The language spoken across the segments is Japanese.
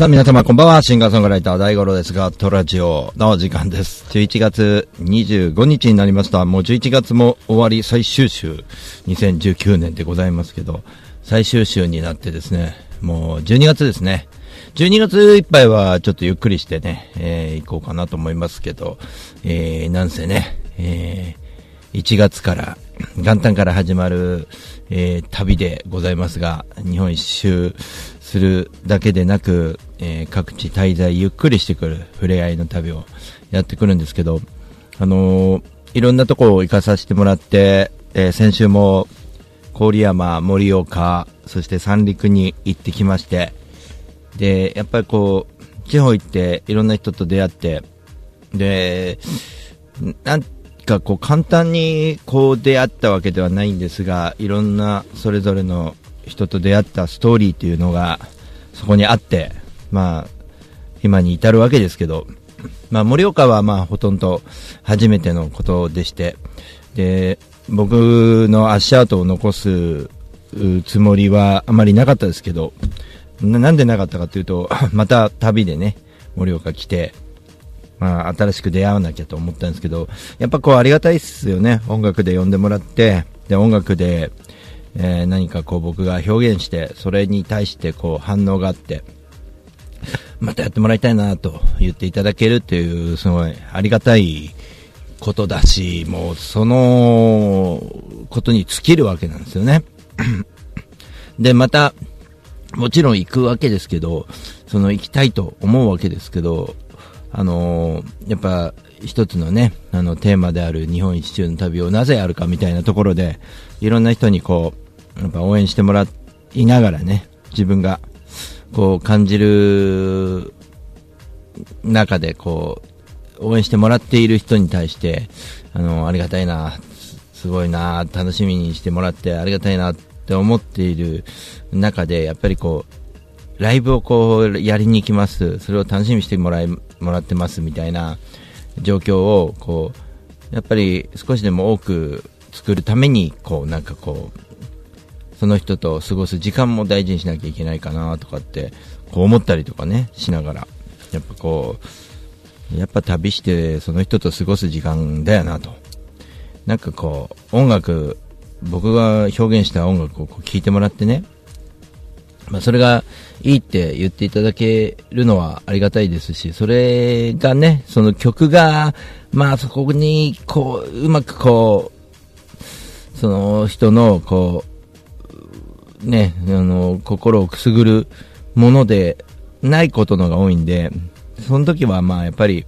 さあ皆様こんばんは、シンガーソングライター大五郎ですが、トラジオの時間です。11月25日になりました。もう11月も終わり最終週、2019年でございますけど、最終週になってですね、もう12月ですね。12月いっぱいはちょっとゆっくりしてね、えー、行こうかなと思いますけど、えー、なんせね、えー、1月から、元旦から始まる、えー、旅でございますが、日本一周するだけでなく、えー各地滞在ゆっくりしてくる触れ合いの旅をやってくるんですけど、あのーいろんなとこを行かさせてもらって、えー先週も郡山、盛岡、そして三陸に行ってきまして、で、やっぱりこう、地方行っていろんな人と出会って、で、なんかこう簡単にこう出会ったわけではないんですが、いろんなそれぞれの人と出会ったストーリーというのがそこにあって、まあ、今に至るわけですけど、まあ盛岡はまあほとんど初めてのことでして、で、僕の足跡を残すつもりはあまりなかったですけど、ななんでなかったかというと、また旅でね、盛岡来て、まあ、新しく出会わなきゃと思ったんですけど、やっぱこうありがたいっすよね。音楽で呼んでもらって、で、音楽で、えー何かこう僕が表現して、それに対してこう反応があって、またやってもらいたいなと言っていただけるっていう、すごいありがたいことだし、もうそのことに尽きるわけなんですよね。で、また、もちろん行くわけですけど、その行きたいと思うわけですけど、あのーやっぱ一つのね、あのテーマである日本一周の旅をなぜやるかみたいなところで、いろんな人にこう、やっぱ応援してもらいながらね、自分がこう感じる中でこう、応援してもらっている人に対して、あの、ありがたいな、すごいな、楽しみにしてもらってありがたいなって思っている中で、やっぱりこう、ライブをこう、やりに行きます。それを楽しみにしてもらい、もらってますみたいな状況を、こう、やっぱり少しでも多く作るために、こう、なんかこう、その人と過ごす時間も大事にしなきゃいけないかなとかって、こう思ったりとかね、しながら、やっぱこう、やっぱ旅してその人と過ごす時間だよなと。なんかこう、音楽、僕が表現した音楽をこう聴いてもらってね、まあそれがいいって言っていただけるのはありがたいですし、それがね、その曲が、まあそこにこう、うまくこう、その人のこう、ね、あの、心をくすぐるものでないことのが多いんで、その時はまあやっぱり、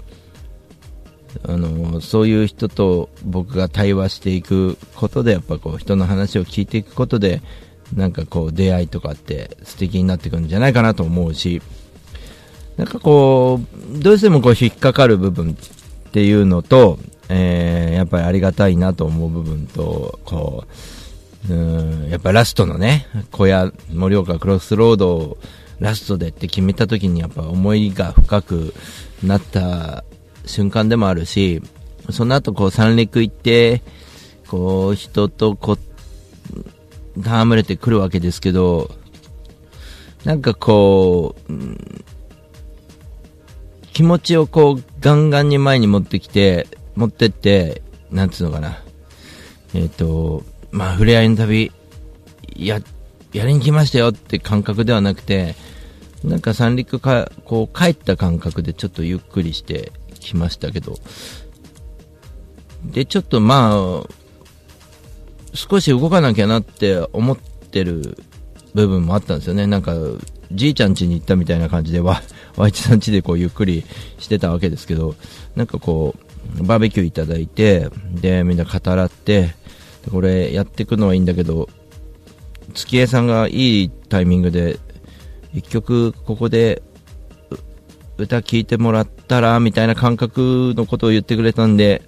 あの、そういう人と僕が対話していくことで、やっぱこう人の話を聞いていくことで、なんかこう出会いとかって素敵になってくるんじゃないかなと思うし、なんかこう、どうしてもこう引っかかる部分っていうのと、えー、やっぱりありがたいなと思う部分と、こう、うん、やっぱラストのね、小屋、盛岡クロスロードをラストでって決めた時にやっぱ思いが深くなった瞬間でもあるし、その後こう三陸行って、こう人とこう、戯れてくるわけですけど、なんかこう、気持ちをこうガンガンに前に持ってきて、持ってって、なんつうのかな。えっ、と、まあ、触れ合いの旅、や、やりに来ましたよって感覚ではなくて、なんか三陸か、こう帰った感覚でちょっとゆっくりしてきましたけど、で、ちょっとまあ、少し動かなきゃなって思ってる部分もあったんですよね。なんか、じいちゃん家に行ったみたいな感じで、わ、わいちさん家でこうゆっくりしてたわけですけど、なんかこう、バーベキューいただいて、で、みんな語らって、これやっていくのはいいんだけど、月江さんがいいタイミングで、一曲ここで歌聴いてもらったら、みたいな感覚のことを言ってくれたんで、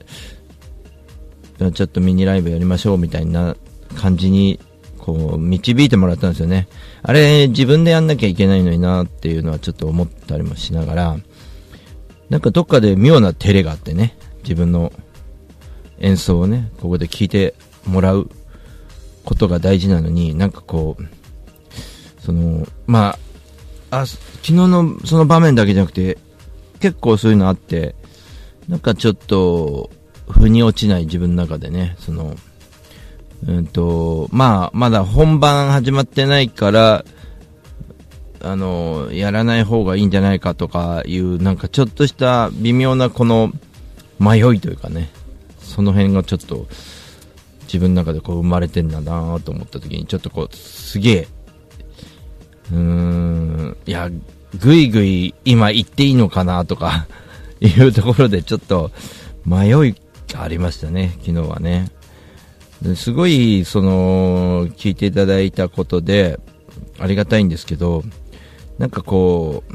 ちょっとミニライブやりましょうみたいな感じに、こう、導いてもらったんですよね。あれ、自分でやんなきゃいけないのになっていうのはちょっと思ったりもしながら、なんかどっかで妙な照れがあってね、自分の演奏をね、ここで聴いてもらうことが大事なのに、なんかこう、その、まあ、あ、昨日のその場面だけじゃなくて、結構そういうのあって、なんかちょっと、腑に落ちない自分の中でね、その、うんと、まあ、まだ本番始まってないから、あの、やらない方がいいんじゃないかとかいう、なんかちょっとした微妙なこの迷いというかね、その辺がちょっと自分の中でこう生まれてんだなと思った時に、ちょっとこう、すげえ、うーん、いや、ぐいぐい今行っていいのかなとか いうところでちょっと迷いがありましたね、昨日はね。すごい、その、聞いていただいたことで、ありがたいんですけど、なんかこう、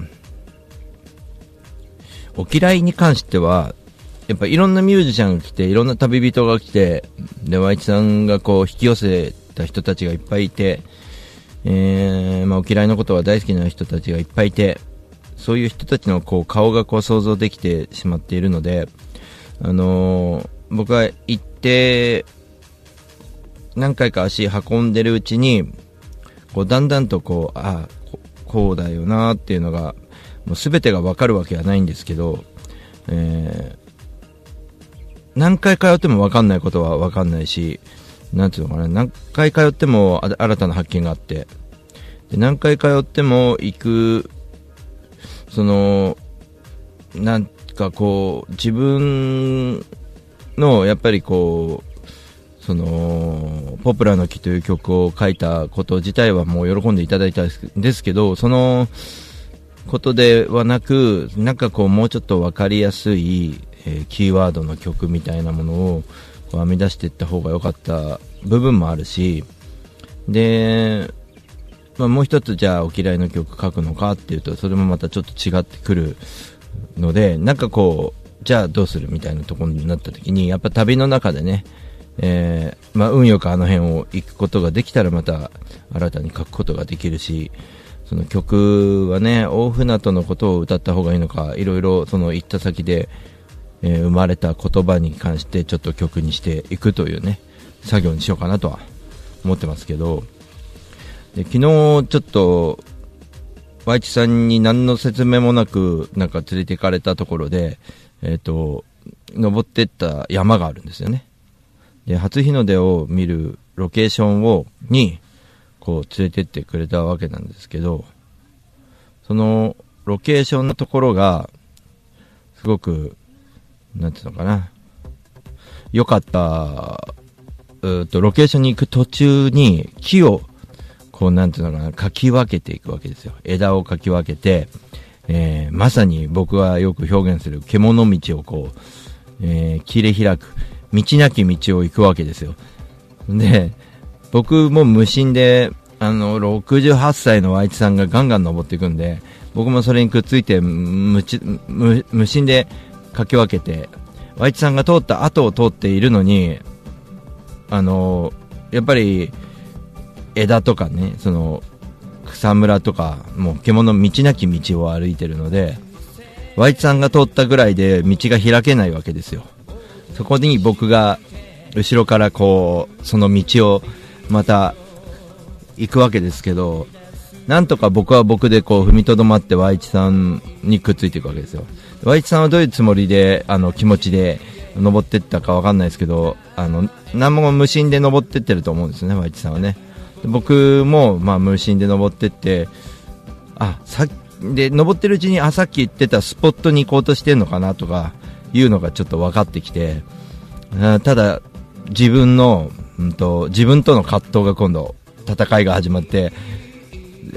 お嫌いに関しては、やっぱいろんなミュージシャンが来て、いろんな旅人が来て、で、ワイチさんがこう引き寄せた人たちがいっぱいいて、えー、まあ、お嫌いのことは大好きな人たちがいっぱいいて、そういう人たちのこう顔がこう想像できてしまっているので、あのー、僕は行って、何回か足運んでるうちに、こうだんだんとこう、ああ、こうだよなっていうのが、もう全てがわかるわけはないんですけど、えー、何回通ってもわかんないことはわかんないし、なんていうのかな、何回通っても新たな発見があって、で何回通っても行く、その、なんかこう、自分の、やっぱりこう、その、ポプラの木という曲を書いたこと自体はもう喜んでいただいたんですけど、そのことではなく、なんかこう、もうちょっとわかりやすい、え、キーワードの曲みたいなものを、こう編み出していった方が良かった部分もあるし、で、まあ、もう一つじゃあお嫌いの曲書くのかっていうと、それもまたちょっと違ってくるので、なんかこう、じゃあどうするみたいなところになった時に、やっぱ旅の中でね、えー、まあ、運よくあの辺を行くことができたらまた新たに書くことができるし、その曲はね、大船渡のことを歌った方がいいのか、いろいろその行った先で、えー、生まれた言葉に関してちょっと曲にしていくというね、作業にしようかなとは思ってますけど、で昨日ちょっと、ワイチさんに何の説明もなく、なんか連れて行かれたところで、えっ、ー、と、登ってった山があるんですよね。で、初日の出を見るロケーションを、に、こう連れてってくれたわけなんですけど、そのロケーションのところが、すごく、なんていうのかな、良かったうと、ロケーションに行く途中に木を、こう、なんていうのかな、かき分けていくわけですよ。枝をかき分けて、えー、まさに僕はよく表現する獣道をこう、えー、切り開く、道なき道を行くわけですよ。で、僕も無心で、あの、68歳の Y さんがガンガン登っていくんで、僕もそれにくっついて無無無心でかき分けて、Y さんが通った後を通っているのに、あのやっぱり枝とかねその草むらとかもう獣道なき道を歩いてるのでワイツさんが通ったぐらいで道が開けないわけですよ。そこに僕が後ろからこうその道をまた行くわけですけどなんとか僕は僕でこう踏みとどまってワイチさんにくっついていくわけですよワイチさんはどういうつもりであの気持ちで登っていったかわかんないですけどあの何も無心で登ってってると思うんですね、ワイチさんはね。僕も、まあ、無心で登ってって、あ、さで、登ってるうちに、あ、さっき言ってたスポットに行こうとしてるのかなとか、いうのがちょっと分かってきて、ただ、自分の、うんと、自分との葛藤が今度、戦いが始まって、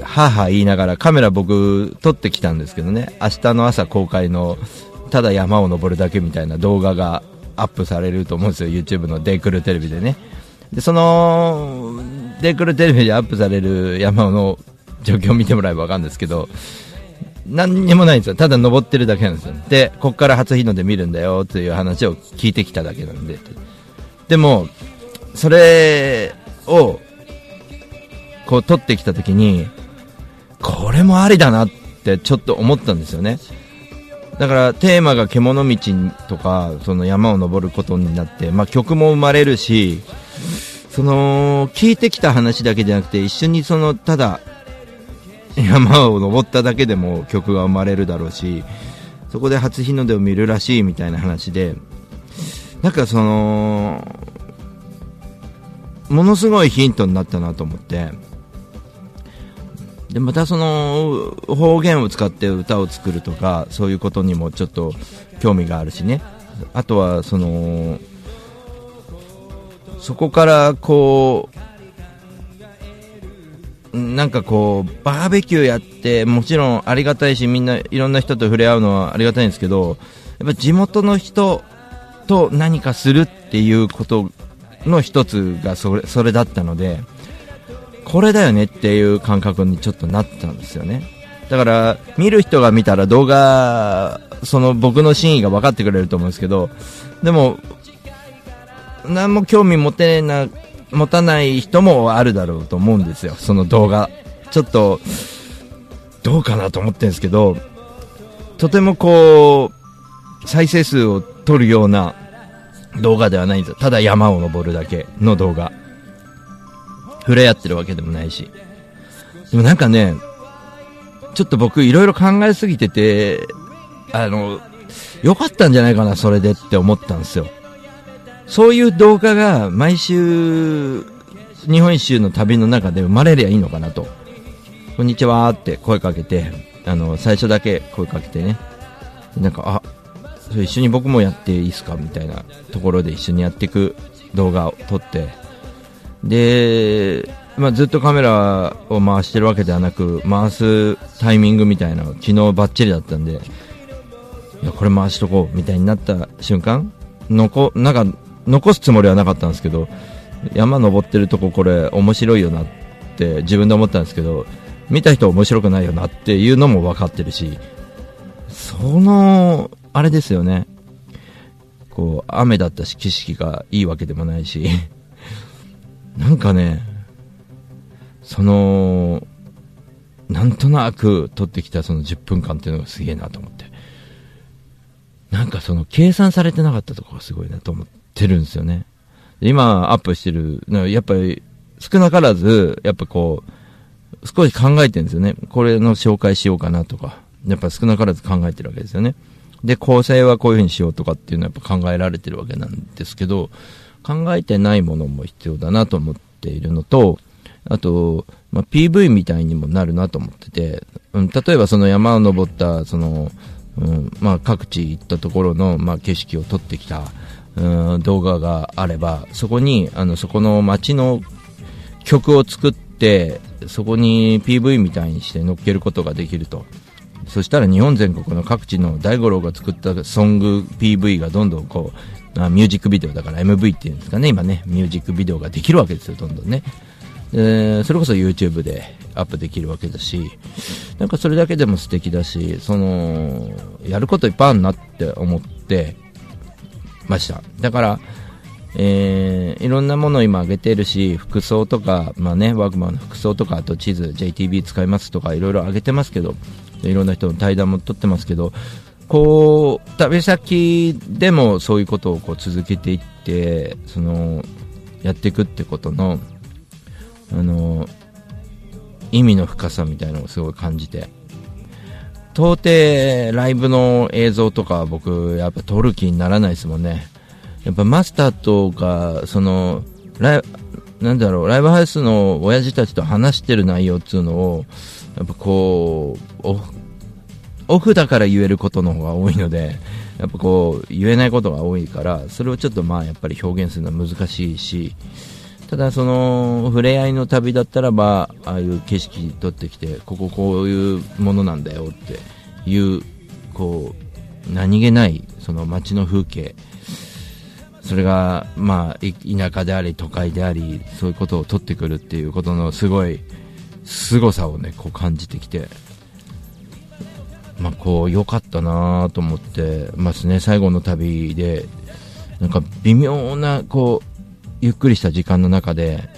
はは言いながらカメラ僕撮ってきたんですけどね、明日の朝公開の、ただ山を登るだけみたいな動画がアップされると思うんですよ、YouTube のデイクルテレビでね。で、その、デイクルテレビでアップされる山の状況を見てもらえばわかるんですけど、何にもないんですよ。ただ登ってるだけなんですよ。で、こっから初日の出見るんだよという話を聞いてきただけなんで。でも、それを、こう撮ってきた時に、これもありだなってちょっと思ったんですよね。だからテーマが獣道とか、その山を登ることになって、まあ曲も生まれるし、その、聞いてきた話だけじゃなくて、一緒にその、ただ、山を登っただけでも曲が生まれるだろうし、そこで初日の出を見るらしいみたいな話で、なんかその、ものすごいヒントになったなと思って、でまたその方言を使って歌を作るとかそういうことにもちょっと興味があるしね。あとはそのそこからこうなんかこうバーベキューやってもちろんありがたいしみんないろんな人と触れ合うのはありがたいんですけどやっぱ地元の人と何かするっていうことの一つがそれそれだったのでこれだよねっていう感覚にちょっとなったんですよね。だから見る人が見たら動画その僕の真意が分かってくれると思うんですけどでも何も興味持てな持たない人もあるだろうと思うんですよ。その動画。ちょっとどうかなと思ってるんですけどとてもこう再生数を取るような動画ではないんですよ。ただ山を登るだけの動画。触れ合ってるわけでもないし。でもなんかね、ちょっと僕いろいろ考えすぎてて、あの、良かったんじゃないかな、それでって思ったんですよ。そういう動画が毎週、日本一周の旅の中で生まれりゃいいのかなと。こんにちはって声かけて、あの、最初だけ声かけてね。なんか、あ、それ一緒に僕もやっていいですかみたいなところで一緒にやっていく動画を撮って、で、まあ、ずっとカメラを回してるわけではなく回すタイミングみたいな昨日バッチリだったんでいやこれ回しとこうみたいになった瞬間残なんか残すつもりはなかったんですけど山登ってるとここれ面白いよなって自分で思ったんですけど見た人面白くないよなっていうのも分かってるしそのあれですよね。こう雨だったし景色がいいわけでもないし。なんかね、その、なんとなく取ってきたその10分間っていうのがすげえなと思って。なんかその計算されてなかったところがすごいなと思ってるんですよね。今アップしてる、やっぱり少なからず、やっぱこう、少し考えてるんですよね。これの紹介しようかなとか。やっぱ少なからず考えてるわけですよね。で、構成はこういうふうにしようとかっていうのはやっぱ考えられてるわけなんですけど、考えてないものも必要だなと思っているのと、あと、まあ、PV みたいにもなるなと思ってて、うん、例えばその山を登った、その、うん、まあ、各地行ったところの、まあ、景色を撮ってきた、うん、動画があれば、そこに、あの、そこの街の曲を作って、そこに PV みたいにして乗っけることができると。そしたら日本全国の各地の大五郎が作ったソング PV がどんどんこうミュージックビデオだから MV っていうんですかね、今ね、ミュージックビデオができるわけですよ、どんどんね。えー、それこそ YouTube でアップできるわけだし、なんかそれだけでも素敵だし、その、やることいっぱいあるなって思ってました。だから、えー、いろんなものを今上げてるし、服装とか、まあね、ワークマンの服装とか、あと地図、JTB 使いますとか、いろいろ上げてますけど、いろんな人の対談も撮ってますけど、こう旅先でもそういうことをこう続けていってそのやっていくってことのあの意味の深さみたいなのをすごい感じて。到底ライブの映像とか僕やっぱ撮る気にならないですもんね。やっぱマスターとかそのライなんだろうライブハウスの親父たちと話してる内容っていうのをやっぱこうオフだから言えることの方が多いので、やっぱこう、言えないことが多いから、それをちょっとまあやっぱり表現するのは難しいし、ただその、触れ合いの旅だったらば、ああいう景色に撮ってきて、こここういうものなんだよっていう、こう、何気ない、その街の風景、それが、まあ、田舎であり、都会であり、そういうことを撮ってくるっていうことのすごい、凄さをね、こう感じてきて、まあ、こう良かったなと思ってますね。最後の旅でなんか微妙なこうゆっくりした時間の中で、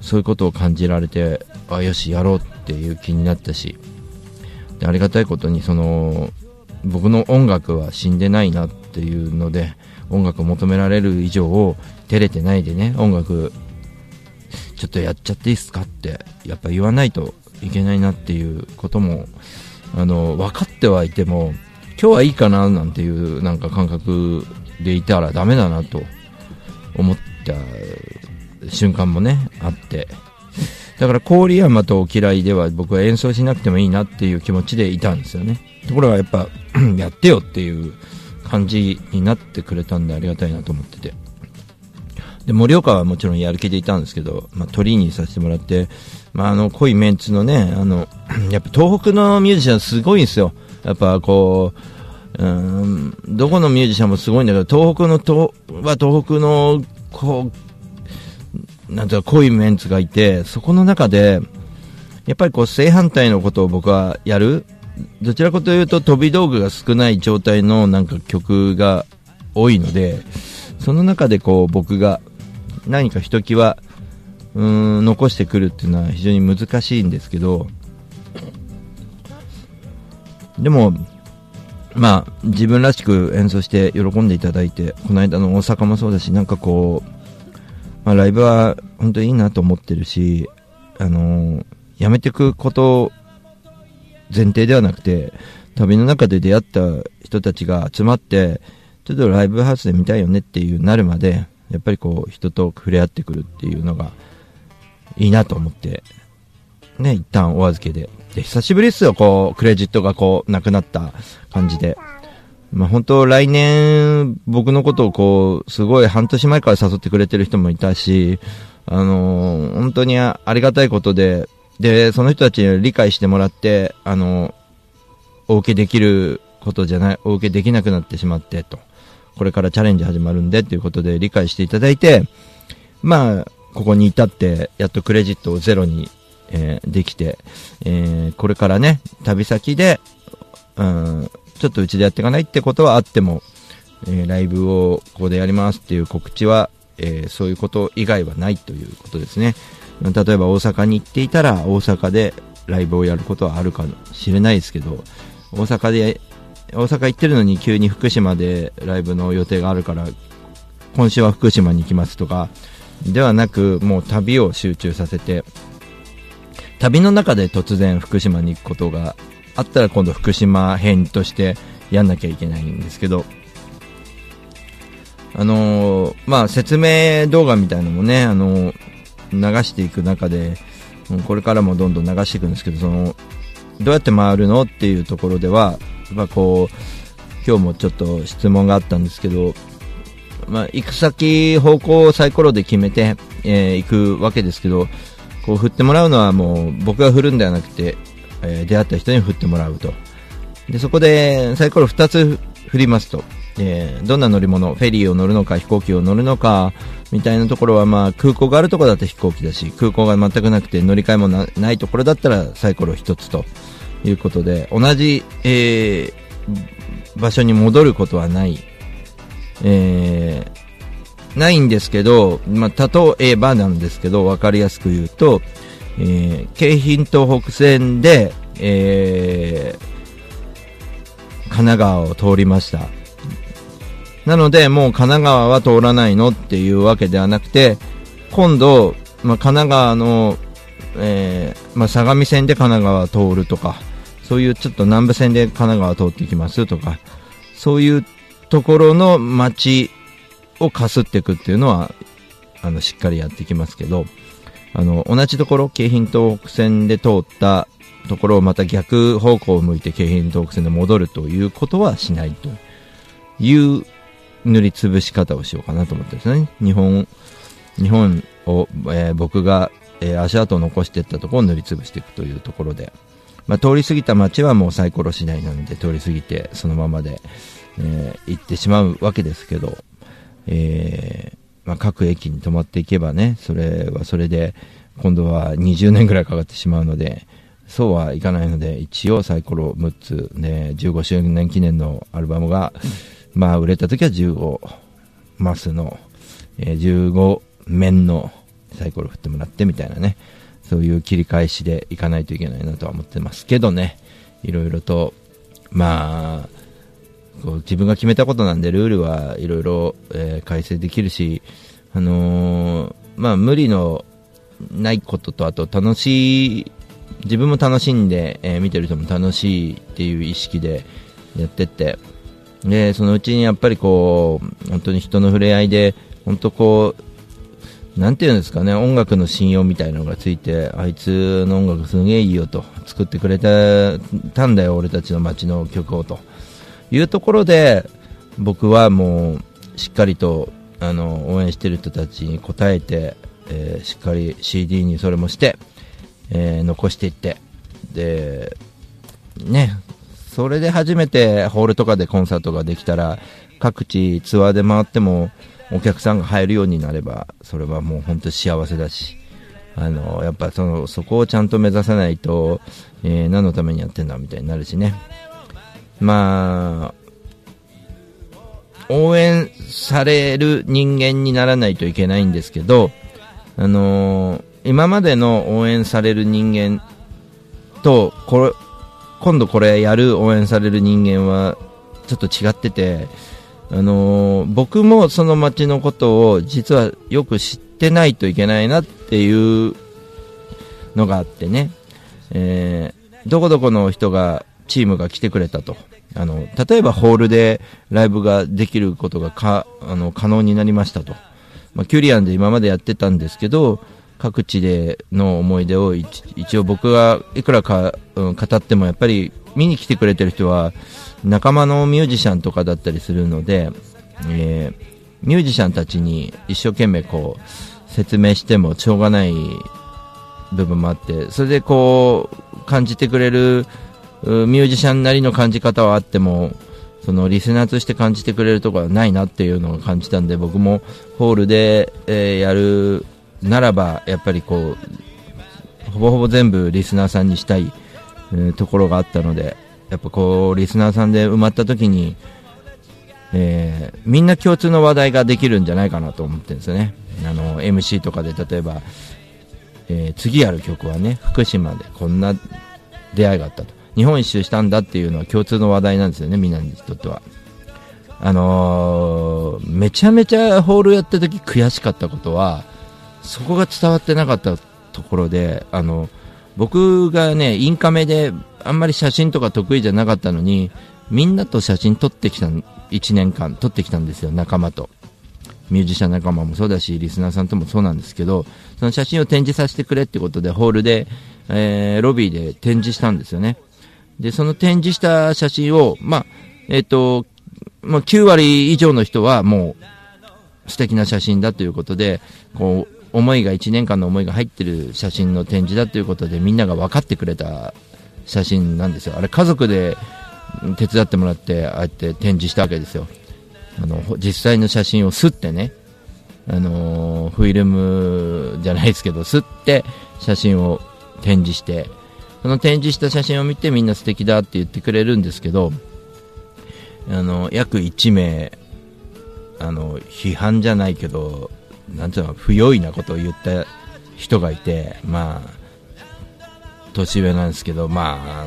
そういうことを感じられて、あ、よし、やろうっていう気になったし、でありがたいことに、その、僕の音楽は死んでないなっていうので、音楽を求められる以上を照れてないでね、音楽、ちょっとやっちゃっていいっすかって、やっぱ言わないといけないなっていうことも、あの、分かってはいても、今日はいいかななんていうなんか感覚でいたらダメだなと思った瞬間もね、あって。だから郡山とお嫌いでは僕は演奏しなくてもいいなっていう気持ちでいたんですよね。ところがやっぱ やってよっていう感じになってくれたんでありがたいなと思ってて。で、盛岡はもちろんやる気でいたんですけど、まあ、鳥にさせてもらって、まあ、あの、濃いメンツのね、あの、やっぱ東北のミュージシャンすごいんですよ。やっぱこう、うん、どこのミュージシャンもすごいんだけど、東北のと、は東北の、こう、なんていうか濃いメンツがいて、そこの中で、やっぱりこう正反対のことを僕はやる。どちらかというと飛び道具が少ない状態のなんか曲が多いので、その中でこう僕が何かひときわうん残してくるっていうのは非常に難しいんですけどでもまあ自分らしく演奏して喜んでいただいてこの間の大阪もそうだしなんかこう、まあ、ライブは本当にいいなと思ってるしあのー、やめてくこと前提ではなくて旅の中で出会った人たちが集まってちょっとライブハウスで見たいよねっていうなるまでやっぱりこう人と触れ合ってくるっていうのがいいなと思って、ね、一旦お預けで。で、久しぶりですよ、こう、クレジットがこう、なくなった感じで。まあ、本当来年、僕のことをこう、すごい半年前から誘ってくれてる人もいたし、あのー、本当にありがたいことで、で、その人たちに理解してもらって、あのー、お受けできることじゃない、お受けできなくなってしまって、と。これからチャレンジ始まるんでっていうことで理解していただいて、まあ、ここに至って、やっとクレジットをゼロに、えー、できて、えー、これからね、旅先で、うん、ちょっとうちでやっていかないってことはあっても、えー、ライブをここでやりますっていう告知は、え、そういうこと以外はないということですね。例えば大阪に行っていたら、大阪でライブをやることはあるかもしれないですけど、大阪で大阪行ってるのに急に福島でライブの予定があるから今週は福島に行きますとかではなくもう旅を集中させて旅の中で突然福島に行くことがあったら今度福島編としてやんなきゃいけないんですけどあのー、まあ説明動画みたいなのもね、あのー、流していく中でこれからもどんどん流していくんですけどそのどうやって回るのっていうところではまあ、こう今日もちょっと質問があったんですけど、まあ、行く先、方向をサイコロで決めて、えー、行くわけですけど、こう振ってもらうのはもう僕が振るんではなくて、えー、出会った人に振ってもらうと。で、そこでサイコロ2つ振りますと、えー、どんな乗り物、フェリーを乗るのか飛行機を乗るのか、みたいなところはまあ空港があるところだと飛行機だし、空港が全くなくて乗り換えもないところだったらサイコロ1つと。いうことで、同じ、えー、場所に戻ることはない。えー、ないんですけど、まあ、例えばなんですけど、わかりやすく言うと、えー、京浜東北線で、えー、神奈川を通りました。なので、もう神奈川は通らないのっていうわけではなくて、今度、まあ、神奈川の、えー、まあ、相模線で神奈川通るとか、そういうちょっと南部線で神奈川通っていきますとか、そういうところの街をかすっていくっていうのは、あの、しっかりやってきますけど、あの、同じところ、京浜東北線で通ったところをまた逆方向を向いて京浜東北線で戻るということはしないという塗りつぶし方をしようかなと思ってですね。日本、日本を、えー、僕が、えー、足跡を残していったところを塗りつぶしていくというところで、まあ、通り過ぎた街はもうサイコロ次第なので通り過ぎてそのままで、えー、行ってしまうわけですけど、えー、まあ、各駅に止まっていけばねそれはそれで今度は20年ぐらいかかってしまうのでそうはいかないので一応サイコロ6つ、ね、15周年記念のアルバムが、まあ、売れた時は15マスの、えー、15面のサイコロ振ってもらってみたいなね、そういう切り返しでいかないといけないなとは思ってますけどね、いろいろと、まあ、自分が決めたことなんで、ルールはいろいろ、改正できるし、あのーまあ、無理のないことと、あと楽しい、自分も楽しんで、えー見てる人も楽しいっていう意識でやってって、で、そのうちにやっぱりこう、本当に人の触れ合いで、本当こう、なんていうんですかね、音楽の信用みたいなのがついて、あいつの音楽すげえいいよと、作ってくれたたんだよ、俺たちの街の曲をと。いうところで、僕はもう、しっかりと、あの、応援してる人たちに応えて、えーしっかり CD にそれもして、えー残していって、で、ね、それで初めてホールとかでコンサートができたら、各地ツアーで回ってもお客さんが入るようになれば、それはもう本当に幸せだし、あの、やっぱその、そこをちゃんと目指さないと、えー何のためにやってんだみたいになるしね。まあ、応援される人間にならないといけないんですけど、あのー今までの応援される人間と、これ、今度これやる応援される人間はちょっと違ってて、あのー僕もその街のことを実はよく知ってないといけないなっていうのがあってね、えーどこどこの人が、チームが来てくれたと。あの、例えばホールでライブができることがか、あの、可能になりましたと。まあ、キュリアンで今までやってたんですけど、各地での思い出を一応僕がいくらか、うん語ってもやっぱり見に来てくれてる人は仲間のミュージシャンとかだったりするので、えーミュージシャンたちに一生懸命こう説明してもしょうがない部分もあって、それでこう感じてくれるミュージシャンなりの感じ方はあっても、そのリスナーとして感じてくれるところはないなっていうのを感じたんで、僕もホールで、えーやるならば、やっぱりこう、ほぼほぼ全部リスナーさんにしたい、えーところがあったので、やっぱこう、リスナーさんで埋まった時に、えーみんな共通の話題ができるんじゃないかなと思ってるんですよね。あの、MC とかで例えば、えー次やる曲はね、福島でこんな出会いがあったと。日本一周したんだっていうのは共通の話題なんですよね、みんなにとっては。あのーめちゃめちゃホールやった時悔しかったことは、そこが伝わってなかったところで、あの、僕がね、インカメであんまり写真とか得意じゃなかったのに、みんなと写真撮ってきた、1年間撮ってきたんですよ、仲間と。ミュージシャン仲間もそうだし、リスナーさんともそうなんですけど、その写真を展示させてくれってことで、ホールで、えーロビーで展示したんですよね。で、その展示した写真を、まあ、えっ、と、まあ、9割以上の人はもう素敵な写真だということで、こう、思いが、1年間の思いが入ってる写真の展示だということで、みんなが分かってくれた写真なんですよ。あれ、家族で手伝ってもらって、ああやって展示したわけですよ。あの、実際の写真を吸ってね、あのフィルムじゃないですけど、吸って写真を展示して、その展示した写真を見てみんな素敵だって言ってくれるんですけど、あの、約1名、あの、批判じゃないけど、なんていうの、不用意なことを言った人がいて、まあ、年上なんですけど、まあ、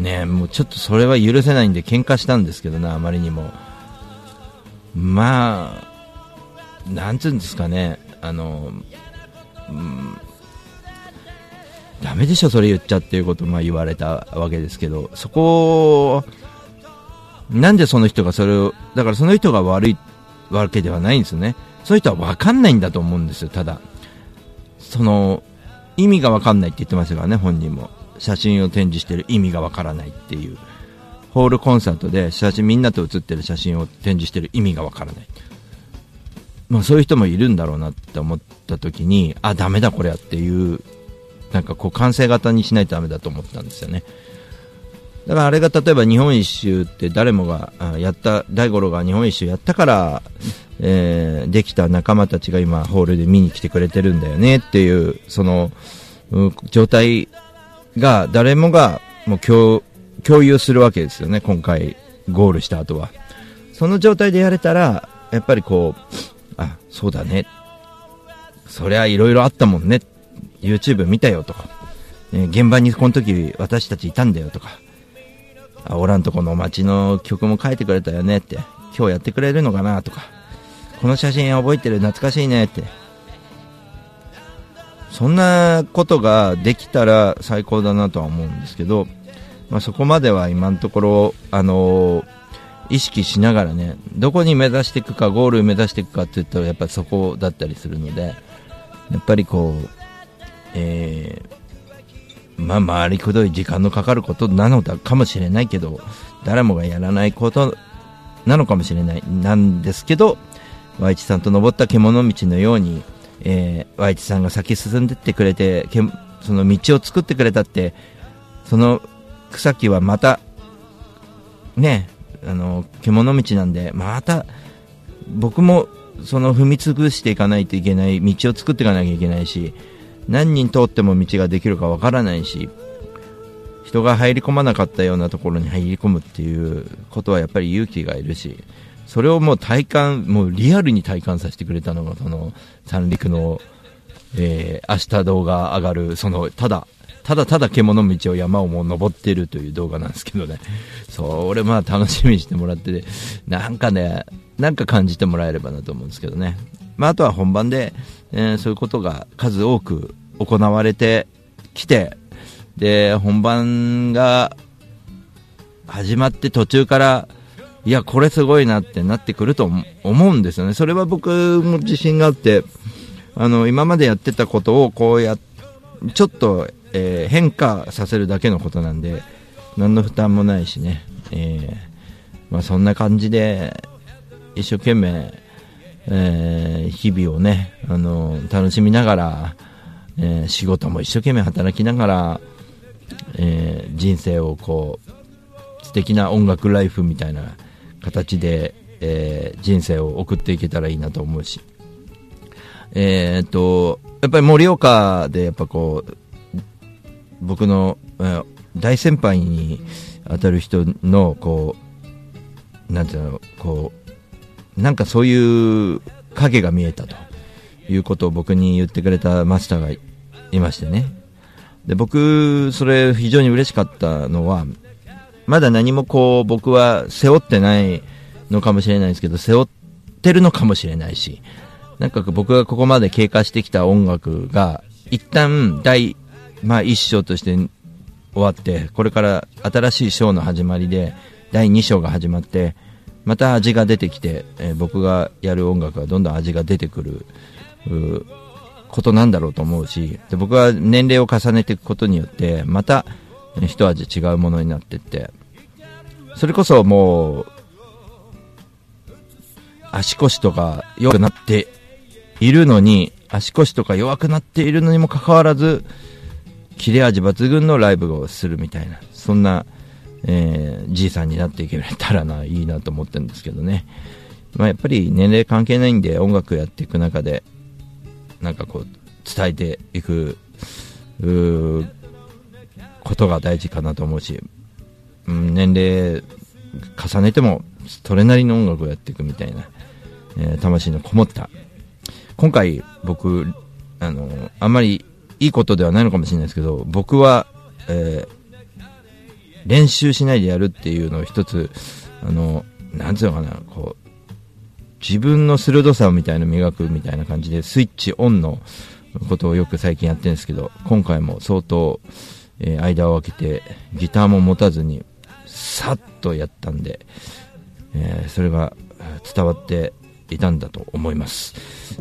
ねもうちょっとそれは許せないんで喧嘩したんですけどね、あまりにも。まあ、なんつうんですかね、あの、うん、ダメでしょ、それ言っちゃっていうことま言われたわけですけど、そこを、なんでその人がそれを、だからその人が悪いわけではないんですよね。その人は分かんないんだと思うんですよ、ただ。その、意味が分かんないって言ってましたからね、本人も。写真を展示してる意味が分からないっていう。ホールコンサートで写真、みんなと写ってる写真を展示してる意味が分からない。まあそういう人もいるんだろうなって思った時に、あ、ダメだこれやっていう、なんかこう完成型にしないとダメだと思ったんですよね。だからあれが例えば日本一周って誰もがやった、大五郎が日本一周やったから、えーできた仲間たちが今ホールで見に来てくれてるんだよねっていう、その、状態が誰もがもう共有するわけですよね、今回ゴールした後は。その状態でやれたら、やっぱりこうあ、そうだね。そりゃいろいろあったもんね。YouTube 見たよとか、えー、現場にこの時私たちいたんだよとか、あ、おらんとこの街の曲も書いてくれたよねって、今日やってくれるのかなとか、この写真覚えてる懐かしいねって。そんなことができたら最高だなとは思うんですけど、まあ、そこまでは今のところ、あのー、意識しながらね、どこに目指していくか、ゴール目指していくかって言ったら、やっぱりそこだったりするので、やっぱりこう、えー、まあ、回りくどい時間のかかることなのだかもしれないけど、誰もがやらないことなのかもしれない、なんですけど、Y 一さんと登った獣道のように、えー、Y 一さんが先進んでってくれて、けその道を作ってくれたって、その草木はまた、ね、あの、獣道なんで、また、僕も、その踏み潰していかないといけない道を作っていかなきゃいけないし、何人通っても道ができるかわからないし、人が入り込まなかったようなところに入り込むっていうことはやっぱり勇気がいるし、それをもう体感、もうリアルに体感させてくれたのが、その三陸の、えー、明日動画上がる、その、ただ、ただただ獣道を山をもう登ってるという動画なんですけどね、それまあ楽しみにしてもらって、なんかね、なんか感じてもらえればなと思うんですけどね。まあ、あとは本番で、えー、そういうことが数多く行われてきて、で、本番が始まって途中から、いや、これすごいなってなってくると思うんですよね。それは僕も自信があって、あの、今までやってたことをこうや、ちょっとえー、変化させるだけのことなんで、何の負担もないしね、えー、まあ、そんな感じで、一生懸命、えー、日々をね、あの楽しみながら、えー、仕事も一生懸命働きながら、えー、人生をこう素敵な音楽ライフみたいな形で、え、人生を送っていけたらいいなと思うし、え、っとやっぱり盛岡でやっぱこう僕の、え、大先輩に当たる人のこうなんていうのこうなんかそういう影が見えたということを僕に言ってくれたマスターがいましてね。で僕それ非常に嬉しかったのはまだ何もこう僕は背負ってないのかもしれないですけど背負ってるのかもしれないしなんか僕がここまで経過してきた音楽が一旦第まあ、1章として終わって、これから新しい章の始まりで、第2章が始まって、また味が出てきて、えー、僕がやる音楽がどんどん味が出てくることなんだろうと思うしで僕は年齢を重ねていくことによってまた一味違うものになっていってそれこそもう足腰とか弱くなっているのに足腰とか弱くなっているのにもかかわらず切れ味抜群のライブをするみたいな、そんな、えー、じいさんになっていけたらな、いいなと思ってるんですけどね。まあ、やっぱり年齢関係ないんで音楽やっていく中で、なんかこう、伝えていく、うことが大事かなと思うし、うん、年齢重ねても、それなりの音楽をやっていくみたいな、えー、魂のこもった。今回僕、あの、あんまりいいことではないのかもしれないですけど、僕は、えー、練習しないでやるっていうのを一つ、あの、なんつうのかな、こう、自分の鋭さみたいな磨くみたいな感じで、スイッチオンのことをよく最近やってるんですけど、今回も相当、えー、間を空けて、ギターも持たずに、さっとやったんで、えー、それが伝わっていたんだと思います。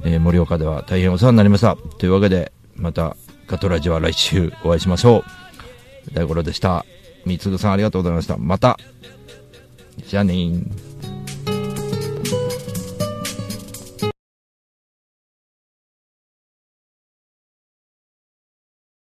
えー、盛岡では大変お世話になりました。というわけで、またガトラジは来週お会いしましょう。大五郎でした。みつぐさんありがとうございました。また。じゃあねー。